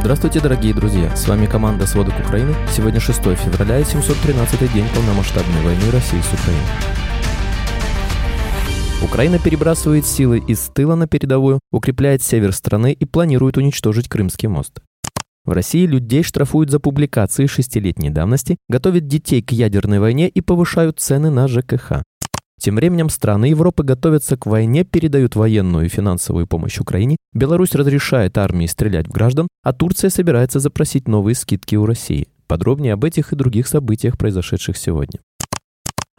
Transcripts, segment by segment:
Здравствуйте, дорогие друзья! С вами команда «Сводок Украины». Сегодня 6 февраля и 713 день полномасштабной войны России с Украиной. Украина перебрасывает силы из тыла на передовую, укрепляет север страны и планирует уничтожить Крымский мост. В России людей штрафуют за публикации шестилетней давности, готовят детей к ядерной войне и повышают цены на ЖКХ. Тем временем страны Европы готовятся к войне, передают военную и финансовую помощь Украине, Беларусь разрешает армии стрелять в граждан, а Турция собирается запросить новые скидки у России. Подробнее об этих и других событиях, произошедших сегодня.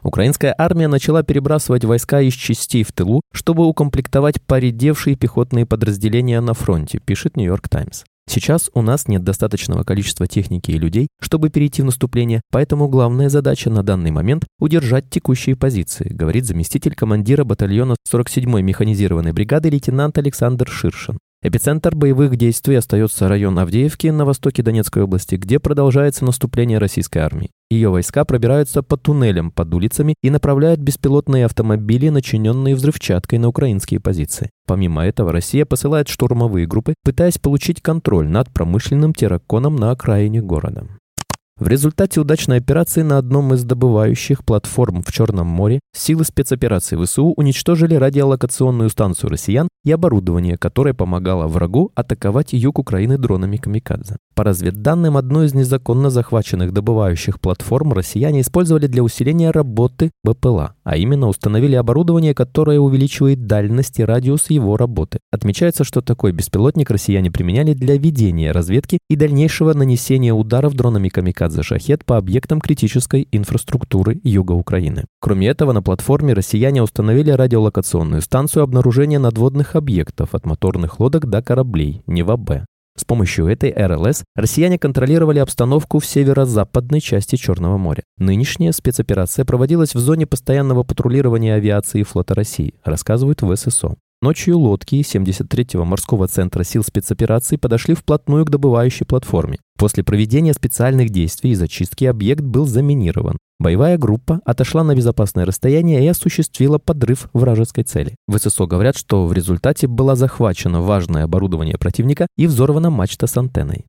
Украинская армия начала перебрасывать войска из частей в тылу, чтобы укомплектовать поредевшие пехотные подразделения на фронте, пишет Нью-Йорк Таймс. Сейчас у нас нет достаточного количества техники и людей, чтобы перейти в наступление, поэтому главная задача на данный момент – удержать текущие позиции, говорит заместитель командира батальона 47-й механизированной бригады лейтенант Александр Ширшин. Эпицентр боевых действий остается район Авдеевки на востоке Донецкой области, где продолжается наступление российской армии. Ее войска пробираются по туннелям под улицами и направляют беспилотные автомобили, начиненные взрывчаткой на украинские позиции. Помимо этого, Россия посылает штурмовые группы, пытаясь получить контроль над промышленным терраконом на окраине города. В результате удачной операции на одном из добывающих платформ в Черном море силы спецоперации ВСУ уничтожили радиолокационную станцию россиян и оборудование, которое помогало врагу атаковать юг Украины дронами «Камикадзе». По разведданным, одну из незаконно захваченных добывающих платформ россияне использовали для усиления работы БПЛА, а именно установили оборудование, которое увеличивает дальность и радиус его работы. Отмечается, что такой беспилотник россияне применяли для ведения разведки и дальнейшего нанесения ударов дронами «Камикадзе Шахет» по объектам критической инфраструктуры юга Украины. Кроме этого, на платформе россияне установили радиолокационную станцию обнаружения надводных объектов от моторных лодок до кораблей Нева-Б. С помощью этой РЛС россияне контролировали обстановку в северо-западной части Черного моря. Нынешняя спецоперация проводилась в зоне постоянного патрулирования авиации флота России, рассказывают в ССО. Ночью лодки 73-го морского центра сил спецопераций подошли вплотную к добывающей платформе. После проведения специальных действий и зачистки объект был заминирован. Боевая группа отошла на безопасное расстояние и осуществила подрыв вражеской цели. В ССО говорят, что в результате было захвачено важное оборудование противника и взорвана мачта с антенной.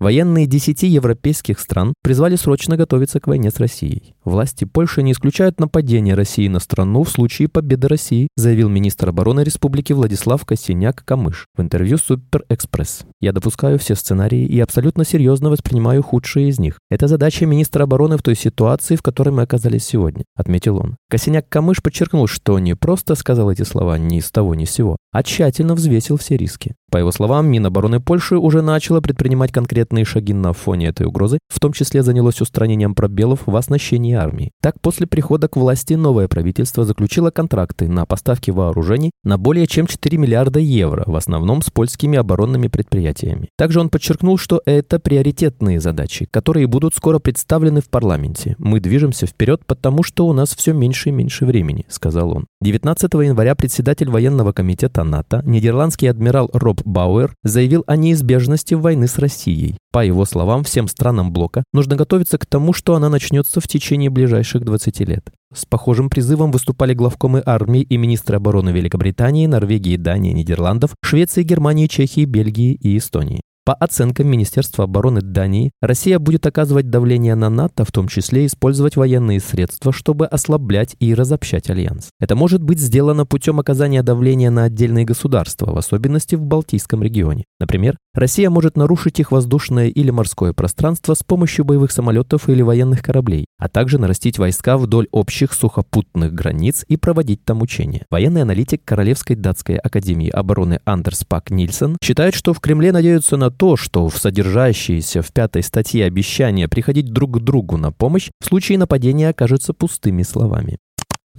Военные десяти европейских стран призвали срочно готовиться к войне с Россией. Власти Польши не исключают нападение России на страну в случае победы России, заявил министр обороны республики Владислав Косиняк-Камыш в интервью Супер Экспресс. Я допускаю все сценарии и абсолютно серьезно воспринимаю худшие из них. Это задача министра обороны в той ситуации, в которой мы оказались сегодня, отметил он. Косиняк-Камыш подчеркнул, что не просто сказал эти слова ни с того ни с сего, а тщательно взвесил все риски. По его словам, Минобороны Польши уже начало предпринимать конкретные шаги на фоне этой угрозы, в том числе занялось устранением пробелов в оснащении армии. Так, после прихода к власти новое правительство заключило контракты на поставки вооружений на более чем 4 миллиарда евро, в основном с польскими оборонными предприятиями. Также он подчеркнул, что это приоритетные задачи, которые будут скоро представлены в парламенте. Мы движемся вперед, потому что у нас все меньше и меньше времени, сказал он. 19 января председатель военного комитета НАТО, нидерландский адмирал Роб Бауэр заявил о неизбежности войны с Россией. По его словам, всем странам блока нужно готовиться к тому, что она начнется в течение ближайших 20 лет. С похожим призывом выступали главкомы армии и министры обороны Великобритании, Норвегии, Дании, Нидерландов, Швеции, Германии, Чехии, Бельгии и Эстонии. По оценкам Министерства обороны Дании, Россия будет оказывать давление на НАТО, в том числе использовать военные средства, чтобы ослаблять и разобщать альянс. Это может быть сделано путем оказания давления на отдельные государства, в особенности в Балтийском регионе. Например, Россия может нарушить их воздушное или морское пространство с помощью боевых самолетов или военных кораблей, а также нарастить войска вдоль общих сухопутных границ и проводить там учения. Военный аналитик Королевской датской академии обороны Андерс Пак Нильсон считает, что в Кремле надеются на то, что в содержащиеся в пятой статье обещания приходить друг к другу на помощь в случае нападения окажутся пустыми словами.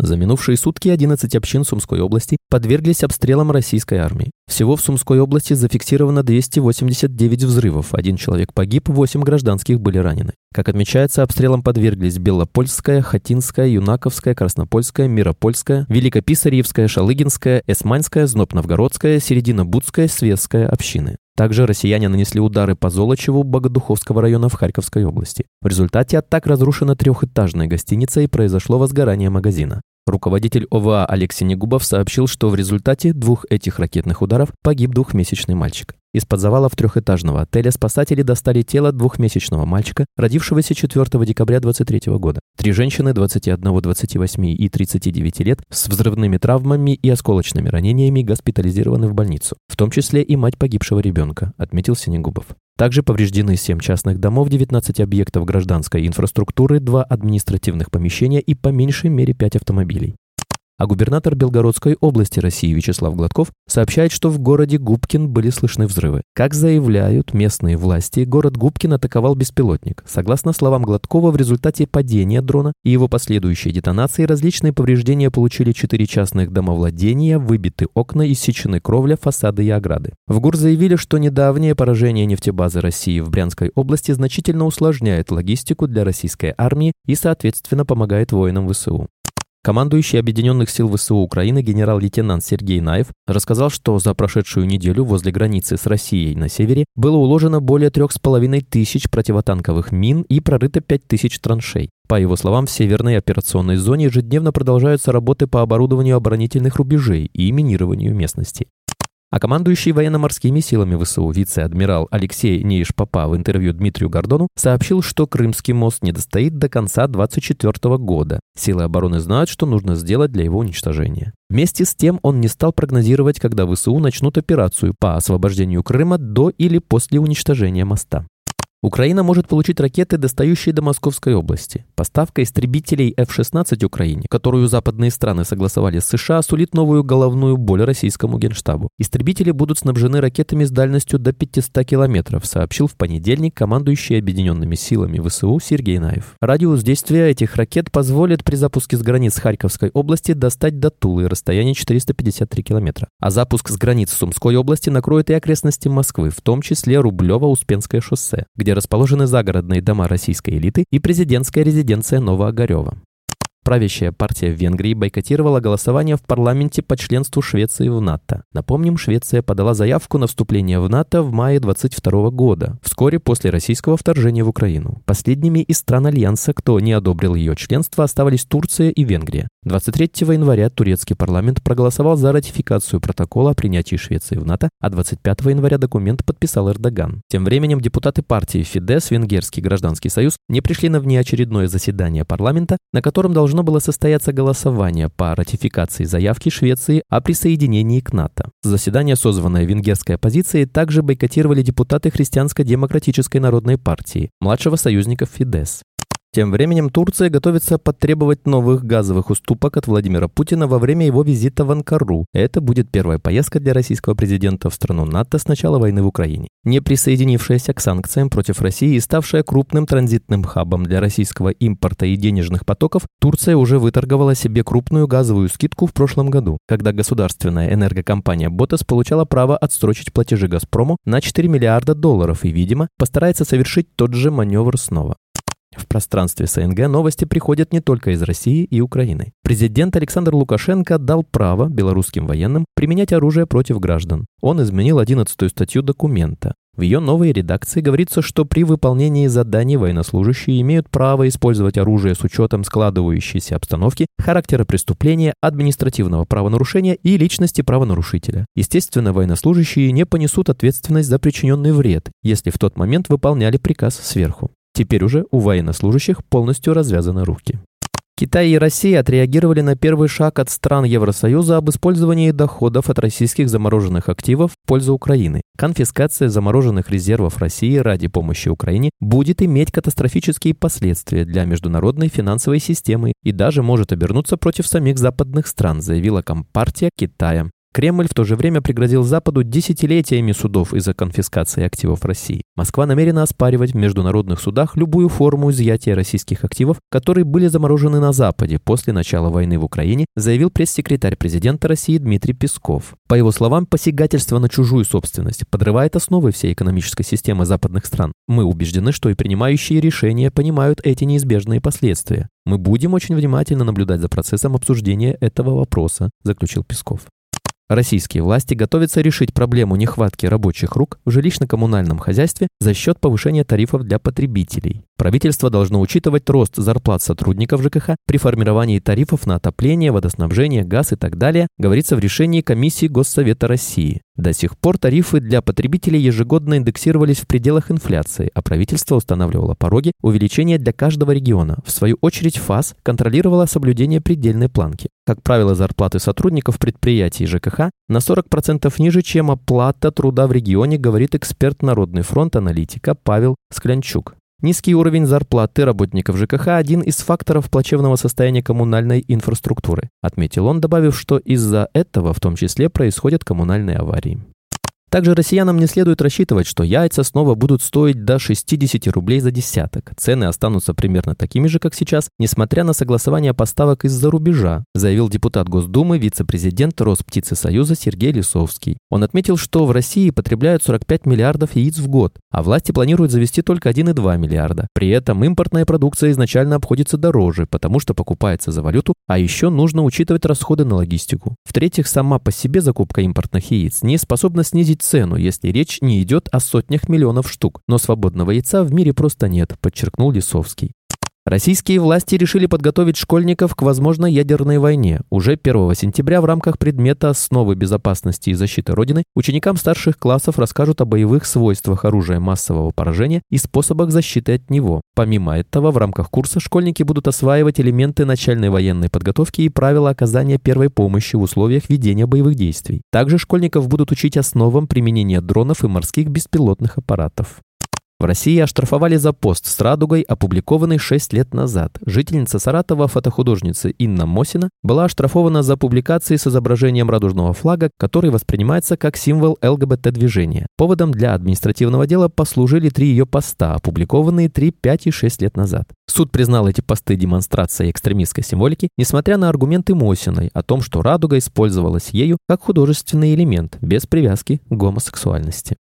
За минувшие сутки 11 общин Сумской области подверглись обстрелам российской армии. Всего в Сумской области зафиксировано 289 взрывов, один человек погиб, 8 гражданских были ранены. Как отмечается, обстрелам подверглись Белопольская, Хатинская, Юнаковская, Краснопольская, Миропольская, Великописарьевская, Шалыгинская, Эсманская, Знобновгородская, Серединобудская, Светская общины. Также россияне нанесли удары по Золочеву Богодуховского района в Харьковской области. В результате атак разрушена трехэтажная гостиница и произошло возгорание магазина. Руководитель ОВА Алексей Негубов сообщил, что в результате двух этих ракетных ударов погиб двухмесячный мальчик. Из-под завалов трехэтажного отеля спасатели достали тело двухмесячного мальчика, родившегося 4 декабря 23 года. Три женщины 21, 28 и 39 лет с взрывными травмами и осколочными ранениями госпитализированы в больницу, в том числе и мать погибшего ребенка, отметил Синегубов. Также повреждены 7 частных домов, 19 объектов гражданской инфраструктуры, 2 административных помещения и по меньшей мере 5 автомобилей. А губернатор Белгородской области России Вячеслав Гладков сообщает, что в городе Губкин были слышны взрывы. Как заявляют местные власти, город Губкин атаковал беспилотник. Согласно словам Гладкова, в результате падения дрона и его последующей детонации различные повреждения получили четыре частных домовладения, выбиты окна, иссечены кровля, фасады и ограды. В ГУР заявили, что недавнее поражение нефтебазы России в Брянской области значительно усложняет логистику для российской армии и, соответственно, помогает воинам ВСУ. Командующий Объединенных сил ВСУ Украины генерал-лейтенант Сергей Наев рассказал, что за прошедшую неделю возле границы с Россией на севере было уложено более трех с половиной тысяч противотанковых мин и прорыто пять тысяч траншей. По его словам, в северной операционной зоне ежедневно продолжаются работы по оборудованию оборонительных рубежей и минированию местности. А командующий военно-морскими силами ВСУ вице-адмирал Алексей Неиш-Попа в интервью Дмитрию Гордону сообщил, что Крымский мост не достоит до конца 2024 года. Силы обороны знают, что нужно сделать для его уничтожения. Вместе с тем он не стал прогнозировать, когда ВСУ начнут операцию по освобождению Крыма до или после уничтожения моста. Украина может получить ракеты, достающие до Московской области. Поставка истребителей F-16 Украине, которую западные страны согласовали с США, сулит новую головную боль российскому генштабу. Истребители будут снабжены ракетами с дальностью до 500 километров, сообщил в понедельник командующий Объединенными силами ВСУ Сергей Наев. Радиус действия этих ракет позволит при запуске с границ Харьковской области достать до Тулы расстояние 453 километра. А запуск с границ Сумской области накроет и окрестности Москвы, в том числе Рублево-Успенское шоссе, где где расположены загородные дома российской элиты и президентская резиденция Новоогарева. Правящая партия в Венгрии бойкотировала голосование в парламенте по членству Швеции в НАТО. Напомним, Швеция подала заявку на вступление в НАТО в мае 22 года, вскоре после российского вторжения в Украину. Последними из стран Альянса, кто не одобрил ее членство, оставались Турция и Венгрия. 23 января турецкий парламент проголосовал за ратификацию протокола о принятии Швеции в НАТО, а 25 января документ подписал Эрдоган. Тем временем депутаты партии Фидес, Венгерский гражданский союз, не пришли на внеочередное заседание парламента, на котором должно было состояться голосование по ратификации заявки Швеции о присоединении к НАТО. Заседание, созванное венгерской оппозицией, также бойкотировали депутаты Христианско-демократической народной партии, младшего союзника Фидес. Тем временем Турция готовится потребовать новых газовых уступок от Владимира Путина во время его визита в Анкару. Это будет первая поездка для российского президента в страну НАТО с начала войны в Украине. Не присоединившаяся к санкциям против России и ставшая крупным транзитным хабом для российского импорта и денежных потоков, Турция уже выторговала себе крупную газовую скидку в прошлом году, когда государственная энергокомпания «Ботас» получала право отсрочить платежи «Газпрому» на 4 миллиарда долларов и, видимо, постарается совершить тот же маневр снова. В пространстве СНГ новости приходят не только из России и Украины. Президент Александр Лукашенко дал право белорусским военным применять оружие против граждан. Он изменил 11 статью документа. В ее новой редакции говорится, что при выполнении заданий военнослужащие имеют право использовать оружие с учетом складывающейся обстановки, характера преступления, административного правонарушения и личности правонарушителя. Естественно, военнослужащие не понесут ответственность за причиненный вред, если в тот момент выполняли приказ сверху. Теперь уже у военнослужащих полностью развязаны руки. Китай и Россия отреагировали на первый шаг от стран Евросоюза об использовании доходов от российских замороженных активов в пользу Украины. Конфискация замороженных резервов России ради помощи Украине будет иметь катастрофические последствия для международной финансовой системы и даже может обернуться против самих западных стран, заявила Компартия Китая. Кремль в то же время пригрозил Западу десятилетиями судов из-за конфискации активов России. Москва намерена оспаривать в международных судах любую форму изъятия российских активов, которые были заморожены на Западе после начала войны в Украине, заявил пресс-секретарь президента России Дмитрий Песков. По его словам, посягательство на чужую собственность подрывает основы всей экономической системы западных стран. Мы убеждены, что и принимающие решения понимают эти неизбежные последствия. Мы будем очень внимательно наблюдать за процессом обсуждения этого вопроса, заключил Песков. Российские власти готовятся решить проблему нехватки рабочих рук в жилищно-коммунальном хозяйстве за счет повышения тарифов для потребителей. Правительство должно учитывать рост зарплат сотрудников ЖКХ при формировании тарифов на отопление, водоснабжение, газ и так далее, говорится в решении Комиссии Госсовета России. До сих пор тарифы для потребителей ежегодно индексировались в пределах инфляции, а правительство устанавливало пороги увеличения для каждого региона. В свою очередь ФАС контролировала соблюдение предельной планки. Как правило, зарплаты сотрудников предприятий ЖКХ на 40% ниже, чем оплата труда в регионе, говорит эксперт Народный фронт аналитика Павел Склянчук. Низкий уровень зарплаты работников ЖКХ – один из факторов плачевного состояния коммунальной инфраструктуры, отметил он, добавив, что из-за этого в том числе происходят коммунальные аварии. Также россиянам не следует рассчитывать, что яйца снова будут стоить до 60 рублей за десяток. Цены останутся примерно такими же, как сейчас, несмотря на согласование поставок из-за рубежа, заявил депутат Госдумы, вице-президент Росптицесоюза Сергей Лисовский. Он отметил, что в России потребляют 45 миллиардов яиц в год, а власти планируют завести только 1,2 миллиарда. При этом импортная продукция изначально обходится дороже, потому что покупается за валюту, а еще нужно учитывать расходы на логистику. В-третьих, сама по себе закупка импортных яиц не способна снизить цену, если речь не идет о сотнях миллионов штук. Но свободного яйца в мире просто нет, подчеркнул Лисовский. Российские власти решили подготовить школьников к возможной ядерной войне. Уже 1 сентября в рамках предмета «Основы безопасности и защиты Родины» ученикам старших классов расскажут о боевых свойствах оружия массового поражения и способах защиты от него. Помимо этого, в рамках курса школьники будут осваивать элементы начальной военной подготовки и правила оказания первой помощи в условиях ведения боевых действий. Также школьников будут учить основам применения дронов и морских беспилотных аппаратов. В России оштрафовали за пост с радугой, опубликованный 6 лет назад. Жительница Саратова, фотохудожница Инна Мосина, была оштрафована за публикации с изображением радужного флага, который воспринимается как символ ЛГБТ-движения. Поводом для административного дела послужили три ее поста, опубликованные 3, 5 и 6 лет назад. Суд признал эти посты демонстрацией экстремистской символики, несмотря на аргументы Мосиной о том, что радуга использовалась ею как художественный элемент, без привязки к гомосексуальности.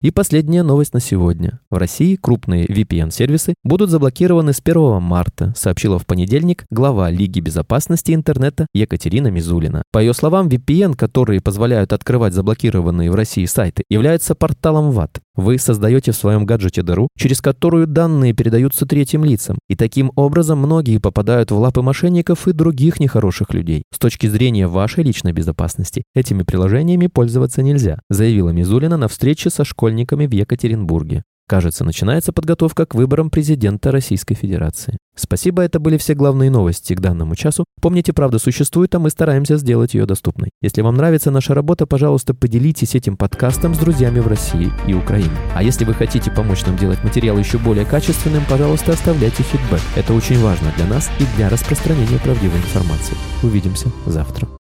И последняя новость на сегодня. В России крупные VPN-сервисы будут заблокированы с 1 марта, сообщила в понедельник глава Лиги безопасности интернета Екатерина Мизулина. По ее словам, VPN, которые позволяют открывать заблокированные в России сайты, являются порталом ВАТ. Вы создаете в своем гаджете дыру, через которую данные передаются третьим лицам, и таким образом многие попадают в лапы мошенников и других нехороших людей. С точки зрения вашей личной безопасности, этими приложениями пользоваться нельзя, заявила Мизулина на встрече со школьниками школьниками в Екатеринбурге. Кажется, начинается подготовка к выборам президента Российской Федерации. Спасибо, это были все главные новости к данному часу. Помните, правда существует, а мы стараемся сделать ее доступной. Если вам нравится наша работа, пожалуйста, поделитесь этим подкастом с друзьями в России и Украине. А если вы хотите помочь нам делать материал еще более качественным, пожалуйста, оставляйте фидбэк. Это очень важно для нас и для распространения правдивой информации. Увидимся завтра.